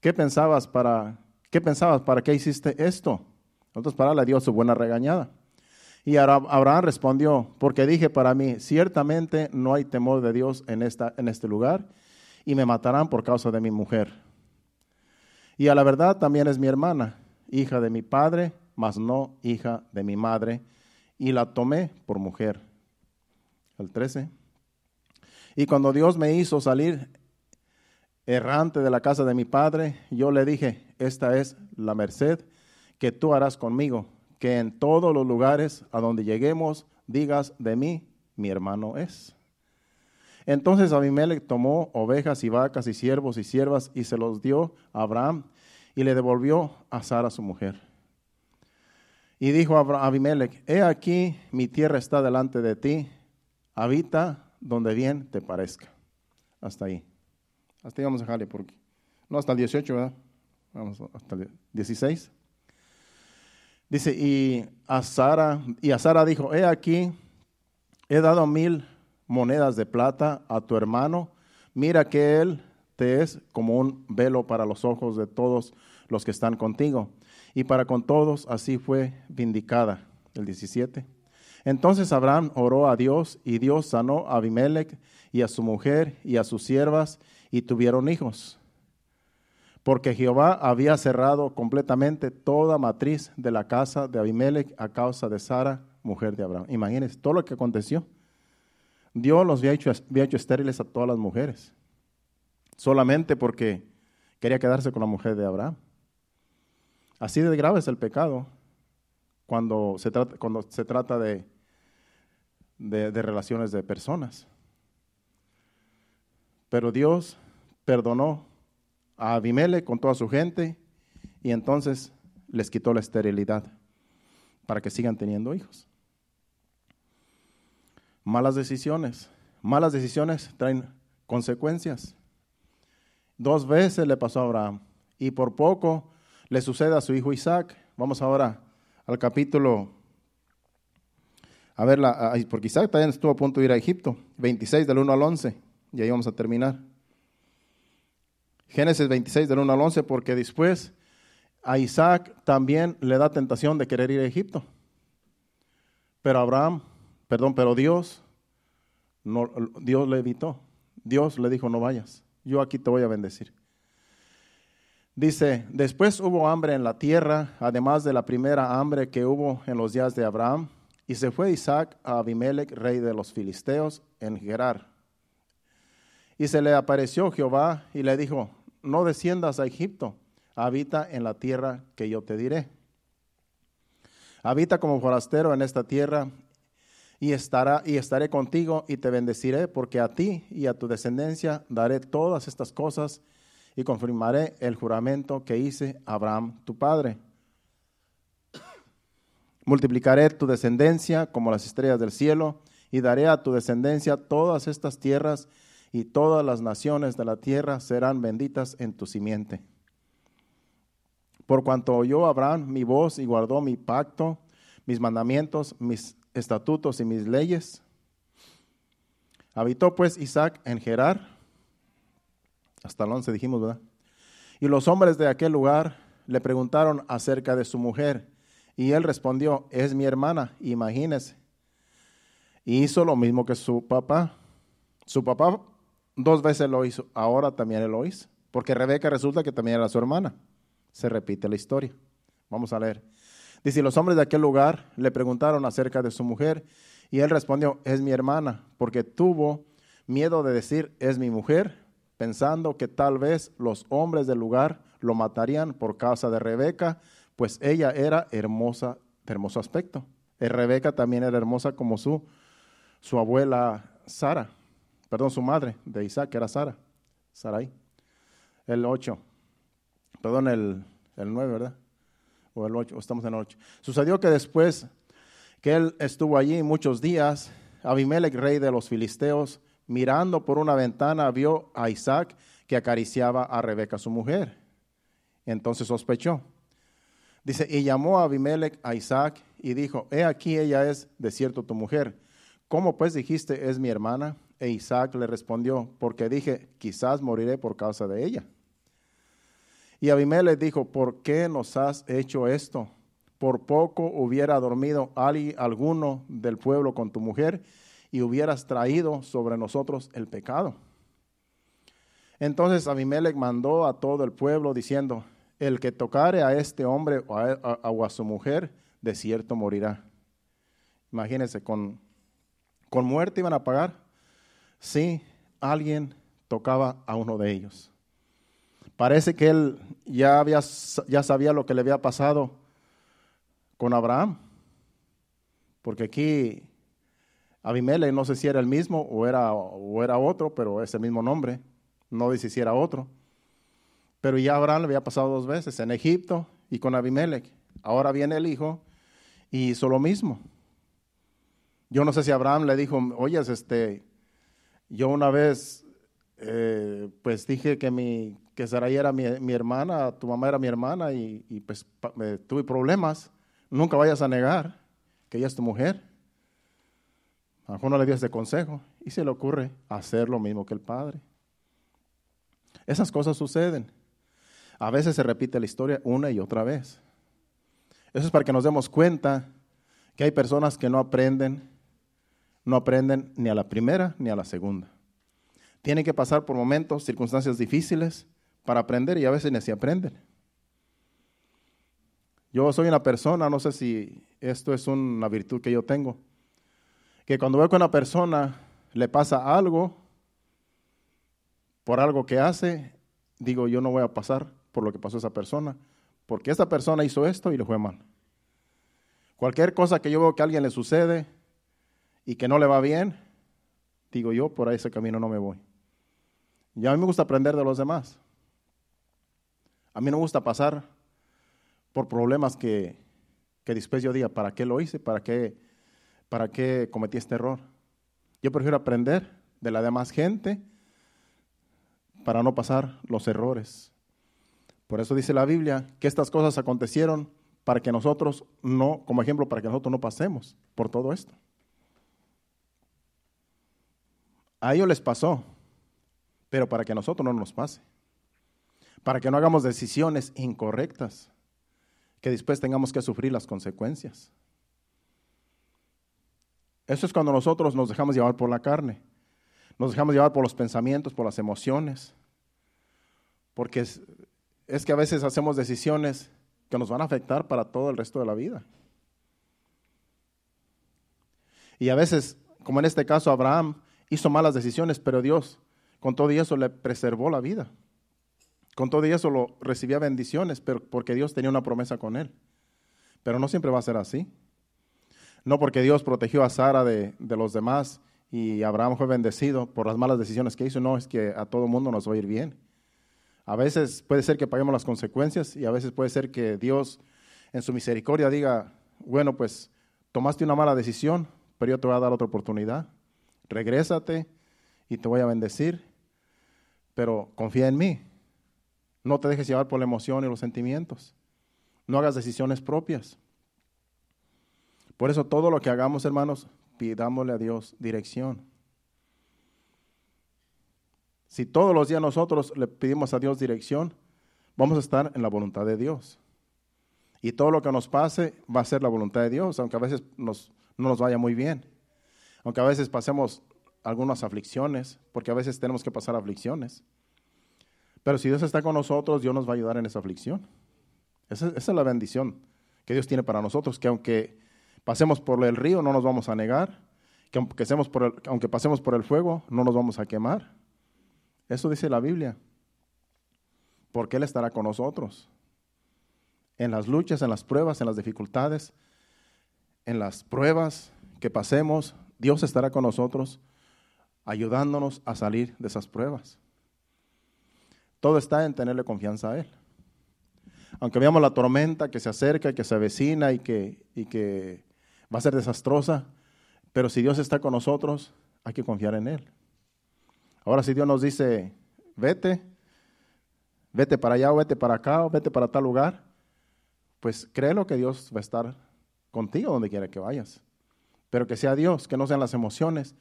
¿qué pensabas para qué pensabas para qué hiciste esto? Entonces para le dio su buena regañada. Y Abraham respondió, porque dije para mí, ciertamente no hay temor de Dios en, esta, en este lugar y me matarán por causa de mi mujer. Y a la verdad también es mi hermana hija de mi padre, mas no hija de mi madre, y la tomé por mujer. El 13. Y cuando Dios me hizo salir errante de la casa de mi padre, yo le dije, esta es la merced que tú harás conmigo, que en todos los lugares a donde lleguemos digas de mí, mi hermano es. Entonces Abimelech tomó ovejas y vacas y siervos y siervas y se los dio a Abraham y le devolvió a Sara su mujer. Y dijo a Abimelech, he aquí mi tierra está delante de ti, habita donde bien te parezca. Hasta ahí. Hasta ahí vamos a dejarle porque no hasta el 18, ¿verdad? Vamos hasta el 16. Dice, y a Sara, y a Sara dijo, he aquí, he dado mil monedas de plata a tu hermano, mira que él es como un velo para los ojos de todos los que están contigo. Y para con todos así fue vindicada. El 17. Entonces Abraham oró a Dios y Dios sanó a Abimelech y a su mujer y a sus siervas y tuvieron hijos. Porque Jehová había cerrado completamente toda matriz de la casa de Abimelech a causa de Sara, mujer de Abraham. Imagínense todo lo que aconteció. Dios los había hecho, estériles a todas las mujeres solamente porque quería quedarse con la mujer de Abraham. Así de grave es el pecado cuando se trata, cuando se trata de, de, relaciones de personas. Pero Dios perdonó a Abimele con toda su gente y entonces les quitó la esterilidad para que sigan teniendo hijos. Malas decisiones. Malas decisiones traen consecuencias. Dos veces le pasó a Abraham y por poco le sucede a su hijo Isaac. Vamos ahora al capítulo, a ver, porque Isaac también estuvo a punto de ir a Egipto, 26 del 1 al 11, y ahí vamos a terminar. Génesis 26 del 1 al 11, porque después a Isaac también le da tentación de querer ir a Egipto. Pero Abraham, perdón, pero Dios, no, Dios le evitó. Dios le dijo, no vayas yo aquí te voy a bendecir. Dice, después hubo hambre en la tierra, además de la primera hambre que hubo en los días de Abraham, y se fue Isaac a Abimelech, rey de los filisteos, en Gerar. Y se le apareció Jehová y le dijo, no desciendas a Egipto, habita en la tierra que yo te diré. Habita como forastero en esta tierra y, estará, y estaré contigo y te bendeciré, porque a ti y a tu descendencia daré todas estas cosas y confirmaré el juramento que hice a Abraham tu padre. Multiplicaré tu descendencia como las estrellas del cielo y daré a tu descendencia todas estas tierras y todas las naciones de la tierra serán benditas en tu simiente. Por cuanto oyó Abraham mi voz y guardó mi pacto, mis mandamientos, mis estatutos y mis leyes. Habitó pues Isaac en Gerar Hasta el 11 dijimos, ¿verdad? Y los hombres de aquel lugar le preguntaron acerca de su mujer. Y él respondió, es mi hermana, imagínese. Y hizo lo mismo que su papá. Su papá dos veces lo hizo, ahora también lo hizo. Porque Rebeca resulta que también era su hermana. Se repite la historia. Vamos a leer. Dice, los hombres de aquel lugar le preguntaron acerca de su mujer y él respondió, es mi hermana, porque tuvo miedo de decir, es mi mujer, pensando que tal vez los hombres del lugar lo matarían por causa de Rebeca, pues ella era hermosa, de hermoso aspecto. Y Rebeca también era hermosa como su, su abuela Sara, perdón, su madre de Isaac, que era Sara, Sarai. El 8, perdón, el, el 9, ¿verdad? o el 8, estamos en el 8. Sucedió que después que él estuvo allí muchos días, Abimelech, rey de los filisteos, mirando por una ventana, vio a Isaac que acariciaba a Rebeca, su mujer. Entonces sospechó. Dice, y llamó a Abimelech a Isaac y dijo, he aquí ella es de cierto tu mujer. ¿Cómo pues dijiste es mi hermana? E Isaac le respondió, porque dije, quizás moriré por causa de ella. Y Abimelech dijo, ¿por qué nos has hecho esto? Por poco hubiera dormido alguno del pueblo con tu mujer y hubieras traído sobre nosotros el pecado. Entonces Abimelech mandó a todo el pueblo diciendo, el que tocare a este hombre o a, su mujer, de cierto morirá. Imagínense, con, con muerte iban a pagar si alguien tocaba a uno de ellos. Parece que él ya, había, ya sabía lo que le había pasado con Abraham, porque aquí Abimelech no sé si era el mismo o era, o era otro, pero es el mismo nombre, no dice si era otro. Pero ya Abraham le había pasado dos veces, en Egipto y con Abimelech. Ahora viene el hijo y hizo lo mismo. Yo no sé si Abraham le dijo, oye, este, yo una vez, eh, pues dije que mi, que Sarai era mi, hermana, tu mamá era mi hermana y, pues tuve problemas. Nunca vayas a negar que ella es tu mujer. A lo no le dio ese consejo y se le ocurre hacer lo mismo que el padre. Esas cosas suceden. A veces se repite la historia una y otra vez. Eso es para que nos demos cuenta que hay personas que no aprenden, no aprenden ni a la primera ni a la segunda. Tienen que pasar por momentos, circunstancias difíciles para aprender y a veces ni se aprenden. Yo soy una persona, no sé si esto es una virtud que yo tengo, que cuando veo que una persona le pasa algo, por algo que hace, digo, yo no voy a pasar por lo que pasó a esa persona, porque esa persona hizo esto y le fue mal. Cualquier cosa que yo veo que a alguien le sucede y que no le va bien, digo yo, por ese camino no me voy. Y a mí me gusta aprender de los demás. A mí no me gusta pasar por problemas que, que después yo diga, ¿para qué lo hice? ¿Para qué, ¿Para qué cometí este error? Yo prefiero aprender de la demás gente para no pasar los errores. Por eso dice la Biblia que estas cosas acontecieron para que nosotros no, como ejemplo, para que nosotros no pasemos por todo esto. A ellos les pasó, pero para que a nosotros no nos pase para que no hagamos decisiones incorrectas, que después tengamos que sufrir las consecuencias. Eso es cuando nosotros nos dejamos llevar por la carne, nos dejamos llevar por los pensamientos, por las emociones, porque es, es que a veces hacemos decisiones que nos van a afectar para todo el resto de la vida. Y a veces, como en este caso, Abraham hizo malas decisiones, pero Dios con todo eso le preservó la vida. Con todo eso lo recibía bendiciones, pero porque Dios tenía una promesa con él. Pero no siempre va a ser así. No porque Dios protegió a Sara de, los demás y Abraham fue bendecido por las malas decisiones que hizo, no, es que a todo mundo nos va a ir bien. A veces puede ser que paguemos las consecuencias y a veces puede ser que Dios en su misericordia diga, bueno, pues tomaste una mala decisión, pero yo te voy a dar otra oportunidad. Regrésate y te voy a bendecir, pero confía en mí. No te dejes llevar por la emoción y los sentimientos. No hagas decisiones propias. Por eso todo lo que hagamos, hermanos, pidámosle a Dios dirección. Si todos los días nosotros le pedimos a Dios dirección, vamos a estar en la voluntad de Dios. Y todo lo que nos pase va a ser la voluntad de Dios, aunque a veces no nos vaya muy bien. Aunque a veces pasemos algunas aflicciones, porque a veces tenemos que pasar aflicciones. Pero si Dios está con nosotros, Dios nos va a ayudar en esa aflicción. Esa, es la bendición que Dios tiene para nosotros, que aunque pasemos por el río, no nos vamos a negar, que aunque, por aunque pasemos por el fuego, no nos vamos a quemar. Eso dice la Biblia, porque Él estará con nosotros. En las luchas, en las pruebas, en las dificultades, en las pruebas que pasemos, Dios estará con nosotros ayudándonos a salir de esas pruebas. Todo está en tenerle confianza a Él. Aunque veamos la tormenta que se acerca, que se avecina y que, y que va a ser desastrosa, pero si Dios está con nosotros, hay que confiar en Él. Ahora si Dios nos dice, vete, vete para allá o vete para acá o vete para tal lugar, pues créelo que Dios va a estar contigo donde quiera que vayas. Pero que sea Dios, que no sean las emociones,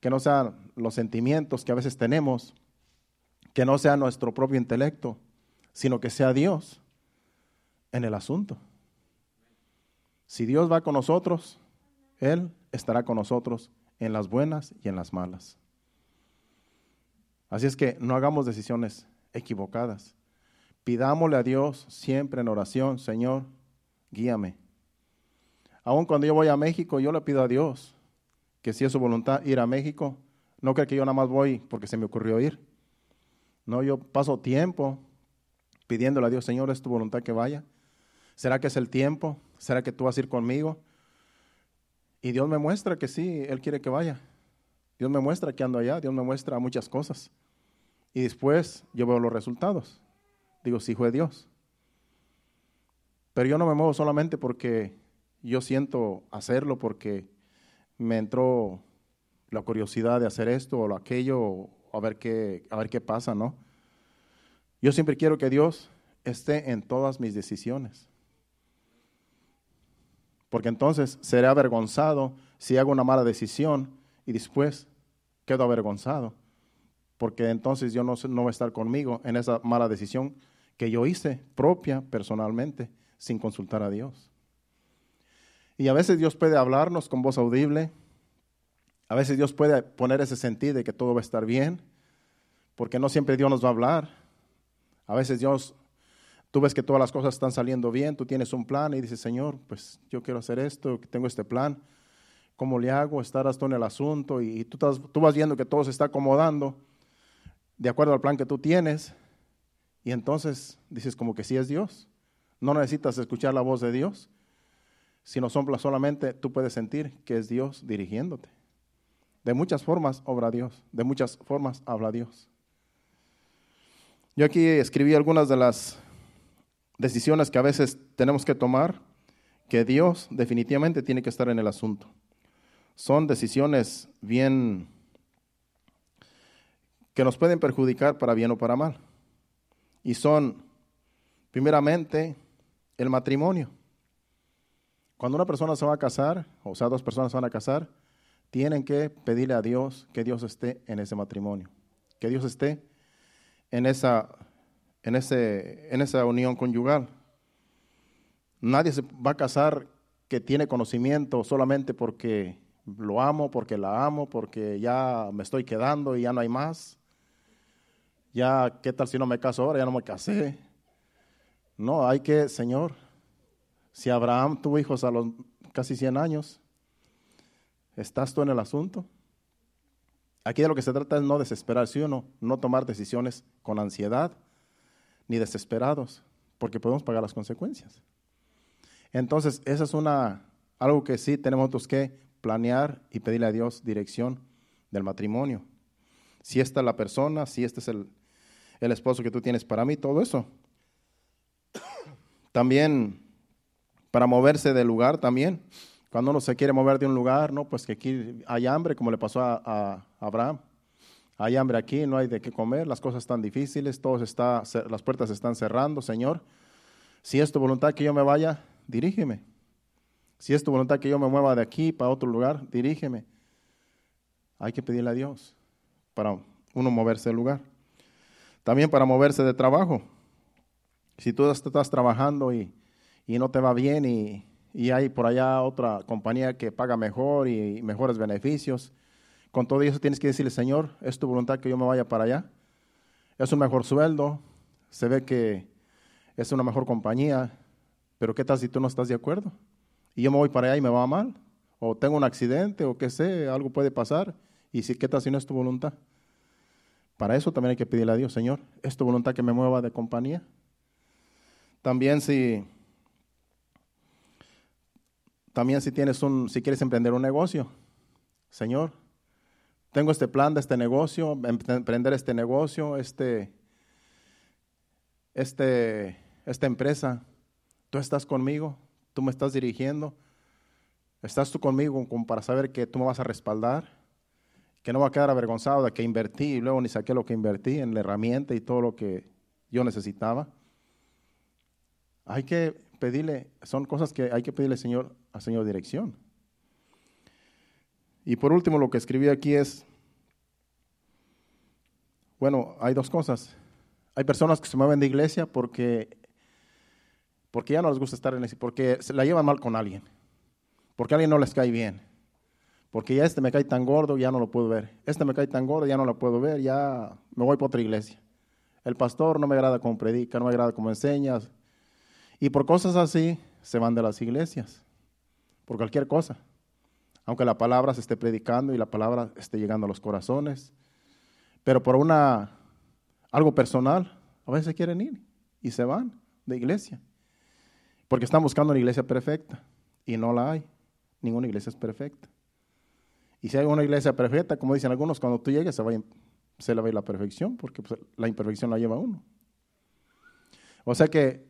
que no sean los sentimientos que a veces tenemos, que no sea nuestro propio intelecto, sino que sea Dios en el asunto. Si Dios va con nosotros, Él estará con nosotros en las buenas y en las malas. Así es que no hagamos decisiones equivocadas. Pidámosle a Dios siempre en oración, Señor, guíame. Aun cuando yo voy a México, yo le pido a Dios que si es su voluntad ir a México, no creo que yo nada más voy porque se me ocurrió ir. No, yo paso tiempo pidiéndole a Dios, Señor, es tu voluntad que vaya. ¿Será que es el tiempo? ¿Será que tú vas a ir conmigo? Y Dios me muestra que sí, Él quiere que vaya. Dios me muestra que ando allá, Dios me muestra muchas cosas. Y después yo veo los resultados. Digo, sí fue Dios. Pero yo no me muevo solamente porque yo siento hacerlo, porque me entró la curiosidad de hacer esto o lo aquello, a ver qué, a ver qué pasa, ¿no? Yo siempre quiero que Dios esté en todas mis decisiones. Porque entonces seré avergonzado si hago una mala decisión y después quedo avergonzado. Porque entonces Dios no, no va a estar conmigo en esa mala decisión que yo hice propia, personalmente, sin consultar a Dios. Y a veces Dios puede hablarnos con voz audible. A veces Dios puede poner ese sentido de que todo va a estar bien, porque no siempre Dios nos va a hablar. A veces Dios, tú ves que todas las cosas están saliendo bien, tú tienes un plan y dices, Señor, pues yo quiero hacer esto, tengo este plan, ¿cómo le hago? Estarás tú en el asunto y, tú, tú vas viendo que todo se está acomodando de acuerdo al plan que tú tienes y entonces dices como que sí es Dios. No necesitas escuchar la voz de Dios, sino solamente tú puedes sentir que es Dios dirigiéndote. De muchas formas obra Dios, de muchas formas habla Dios. Yo aquí escribí algunas de las decisiones que a veces tenemos que tomar, que Dios definitivamente tiene que estar en el asunto. Son decisiones bien que nos pueden perjudicar para bien o para mal. Y son, primeramente, el matrimonio. Cuando una persona se va a casar, o sea, dos personas se van a casar, tienen que pedirle a Dios que Dios esté en ese matrimonio, que Dios esté en esa, en ese, en esa unión conyugal. Nadie se va a casar que tiene conocimiento solamente porque lo amo, porque la amo, porque ya me estoy quedando y ya no hay más. Ya, ¿qué tal si no me caso ahora? Ya no me casé. No, hay que, Señor, si Abraham tuvo hijos a los casi 100 años, ¿estás tú en el asunto? Aquí de lo que se trata es no desesperarse uno, no tomar decisiones con ansiedad ni desesperados, porque podemos pagar las consecuencias. Entonces, esa es una algo que sí tenemos que planear y pedirle a Dios dirección del matrimonio. Si esta es la persona, si este es el, el esposo que tú tienes para mí, todo eso. También para moverse del lugar también. Cuando uno se quiere mover de un lugar, no, pues que aquí hay hambre, como le pasó a, Abraham. Hay hambre aquí, no hay de qué comer, las cosas están difíciles, todo está, las puertas están cerrando, Señor. Si es tu voluntad que yo me vaya, dirígeme. Si es tu voluntad que yo me mueva de aquí para otro lugar, dirígeme. Hay que pedirle a Dios para uno moverse del lugar. También para moverse de trabajo. Si tú estás trabajando y, no te va bien y, y, hay por allá otra compañía que paga mejor y mejores beneficios, con todo eso tienes que decirle, Señor, es tu voluntad que yo me vaya para allá. Es un mejor sueldo, se ve que es una mejor compañía, pero ¿qué tal si tú no estás de acuerdo? Y yo me voy para allá y me va mal, o tengo un accidente, o qué sé, algo puede pasar, y si, ¿qué tal si no es tu voluntad? Para eso también hay que pedirle a Dios, Señor, ¿es tu voluntad que me mueva de compañía? También si, también si tienes un, si quieres emprender un negocio, Señor, tengo este plan de este negocio, em, emprender este negocio, este, este, esta empresa, tú estás conmigo, tú me estás dirigiendo, estás tú conmigo como para saber que tú me vas a respaldar, que no va a quedar avergonzado de que invertí y luego ni saqué lo que invertí en la herramienta y todo lo que yo necesitaba. Hay que pedirle, son cosas que hay que pedirle Señor, a Señor dirección. Y por último, lo que escribí aquí es, bueno, hay dos cosas. Hay personas que se mueven de iglesia porque, porque ya no les gusta estar en ese, porque se la llevan mal con alguien, porque a alguien no les cae bien, porque ya este me cae tan gordo, ya no lo puedo ver, este me cae tan gordo, ya no lo puedo ver, ya me voy para otra iglesia. El pastor no me agrada como predica, no me agrada como enseña, y por cosas así se van de las iglesias, por cualquier cosa aunque la palabra se esté predicando y la palabra esté llegando a los corazones, pero por una algo personal, a veces quieren ir y se van de iglesia, porque están buscando una iglesia perfecta y no la hay. Ninguna iglesia es perfecta. Y si hay una iglesia perfecta, como dicen algunos, cuando tú llegues se, va, se le va a ir la perfección, porque pues, la imperfección la lleva uno. O sea que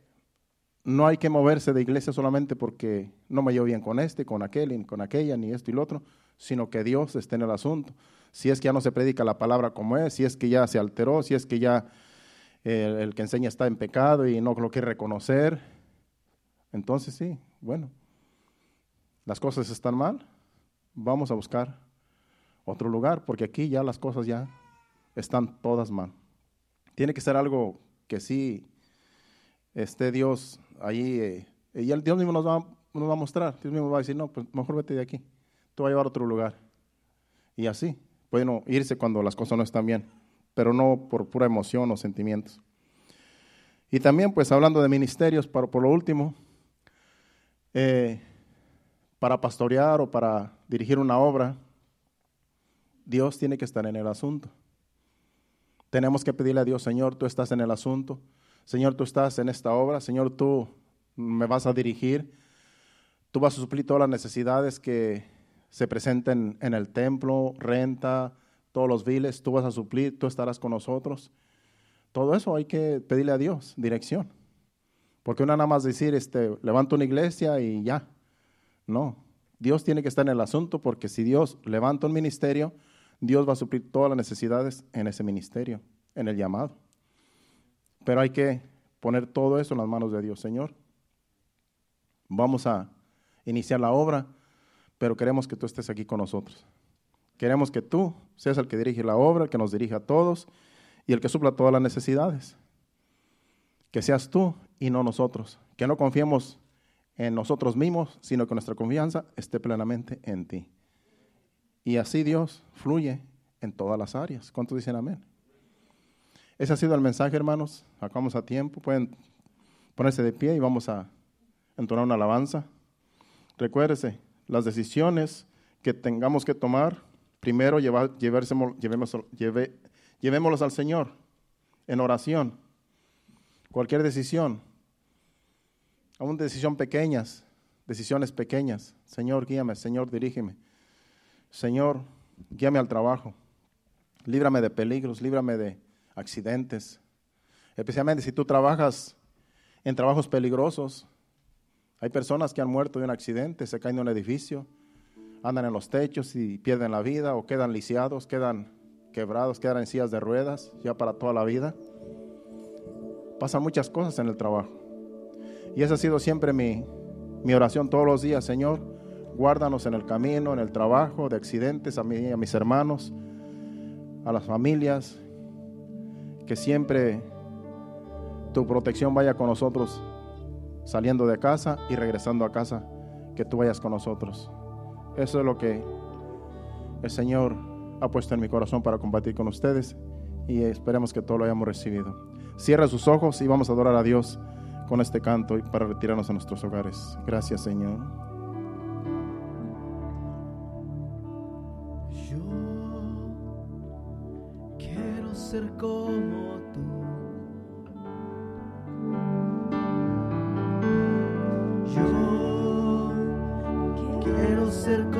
no hay que moverse de iglesia solamente porque no me llevo bien con este, con aquel, con aquella, ni esto y lo otro, sino que Dios esté en el asunto. Si es que ya no se predica la palabra como es, si es que ya se alteró, si es que ya eh, el que enseña está en pecado y no lo quiere reconocer, entonces sí, bueno, las cosas están mal, vamos a buscar otro lugar, porque aquí ya las cosas ya están todas mal. Tiene que ser algo que sí esté Dios ahí, eh, y Dios mismo nos va, nos va a mostrar, Dios mismo va a decir, no, pues mejor vete de aquí, te va a llevar a otro lugar. Y así, pueden irse cuando las cosas no están bien, pero no por pura emoción o sentimientos. Y también, pues hablando de ministerios, para, por lo último, eh, para pastorear o para dirigir una obra, Dios tiene que estar en el asunto. Tenemos que pedirle a Dios, Señor, tú estás en el asunto. Señor, tú estás en esta obra, Señor, tú me vas a dirigir, tú vas a suplir todas las necesidades que se presenten en el templo, renta, todos los viles, tú vas a suplir, tú estarás con nosotros. Todo eso hay que pedirle a Dios dirección. Porque una nada más decir, este, levanto una iglesia y ya. No, Dios tiene que estar en el asunto porque si Dios levanta un ministerio, Dios va a suplir todas las necesidades en ese ministerio, en el llamado. Pero hay que poner todo eso en las manos de Dios, Señor. Vamos a iniciar la obra, pero queremos que tú estés aquí con nosotros. Queremos que tú seas el que dirige la obra, el que nos dirija a todos y el que supla todas las necesidades. Que seas tú y no nosotros. Que no confiemos en nosotros mismos, sino que nuestra confianza esté plenamente en ti. Y así Dios fluye en todas las áreas. ¿Cuántos dicen amén? Ese ha sido el mensaje, hermanos. Acabamos a tiempo. Pueden ponerse de pie y vamos a entonar una alabanza. Recuérdese, las decisiones que tengamos que tomar, primero llevar, llevémoslos al Señor en oración. Cualquier decisión, aún decisión pequeñas, decisiones pequeñas. Señor, guíame, Señor, dirígeme. Señor, guíame al trabajo. Líbrame de peligros, líbrame de accidentes, especialmente si tú trabajas en trabajos peligrosos. Hay personas que han muerto de un accidente, se caen de un edificio, andan en los techos y pierden la vida o quedan lisiados, quedan quebrados, quedan en sillas de ruedas ya para toda la vida. Pasan muchas cosas en el trabajo. Y esa ha sido siempre mi, mi oración todos los días, Señor, guárdanos en el camino, en el trabajo, de accidentes, a mí y a mis hermanos a las familias, que siempre tu protección vaya con nosotros saliendo de casa y regresando a casa, que tú vayas con nosotros. Eso es lo que el Señor ha puesto en mi corazón para compartir con ustedes y esperemos que todo lo hayamos recibido. Cierra sus ojos y vamos a adorar a Dios con este canto y para retirarnos a nuestros hogares. Gracias, Señor. Ser como tú. Yo quiero ser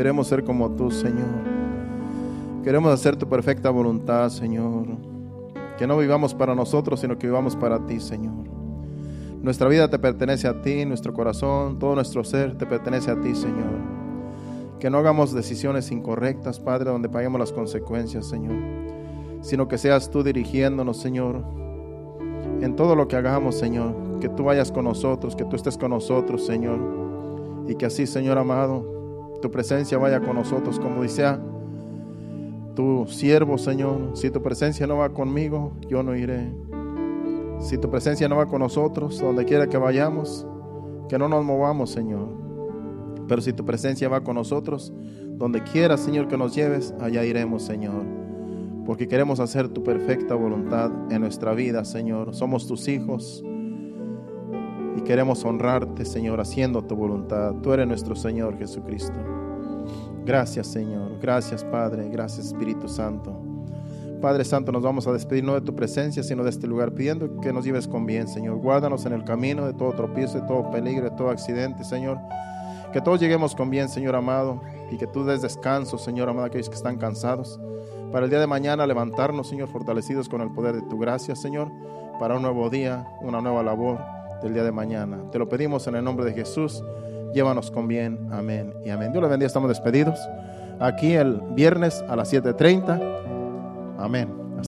Queremos ser como tú, Señor. Queremos hacer tu perfecta voluntad, Señor. Que no vivamos para nosotros, sino que vivamos para ti, Señor. Nuestra vida te pertenece a ti, nuestro corazón, todo nuestro ser te pertenece a ti, Señor. Que no hagamos decisiones incorrectas, Padre, donde paguemos las consecuencias, Señor. Sino que seas tú dirigiéndonos, Señor, en todo lo que hagamos, Señor. Que tú vayas con nosotros, que tú estés con nosotros, Señor. Y que así, Señor amado, tu presencia vaya con nosotros, como dice tu siervo, Señor. Si tu presencia no va conmigo, yo no iré. Si tu presencia no va con nosotros, donde quiera que vayamos, que no nos movamos, Señor. Pero si tu presencia va con nosotros, donde quiera, Señor, que nos lleves, allá iremos, Señor. Porque queremos hacer tu perfecta voluntad en nuestra vida, Señor. Somos tus hijos y queremos honrarte, Señor, haciendo tu voluntad. Tú eres nuestro Señor Jesucristo. Gracias, Señor. Gracias, Padre. Gracias, Espíritu Santo. Padre Santo, nos vamos a despedir no de tu presencia, sino de este lugar, pidiendo que nos lleves con bien, Señor. Guárdanos en el camino de todo tropiezo, de todo peligro, de todo accidente, Señor. Que todos lleguemos con bien, Señor amado, y que tú des descanso, Señor amado, a aquellos que están cansados. Para el día de mañana levantarnos, Señor, fortalecidos con el poder de tu gracia, Señor, para un nuevo día, una nueva labor del día de mañana. Te lo pedimos en el nombre de Jesús. Llévanos con bien. Amén y amén. Dios le bendiga. Estamos despedidos. Aquí el viernes a las 7.30. Amén.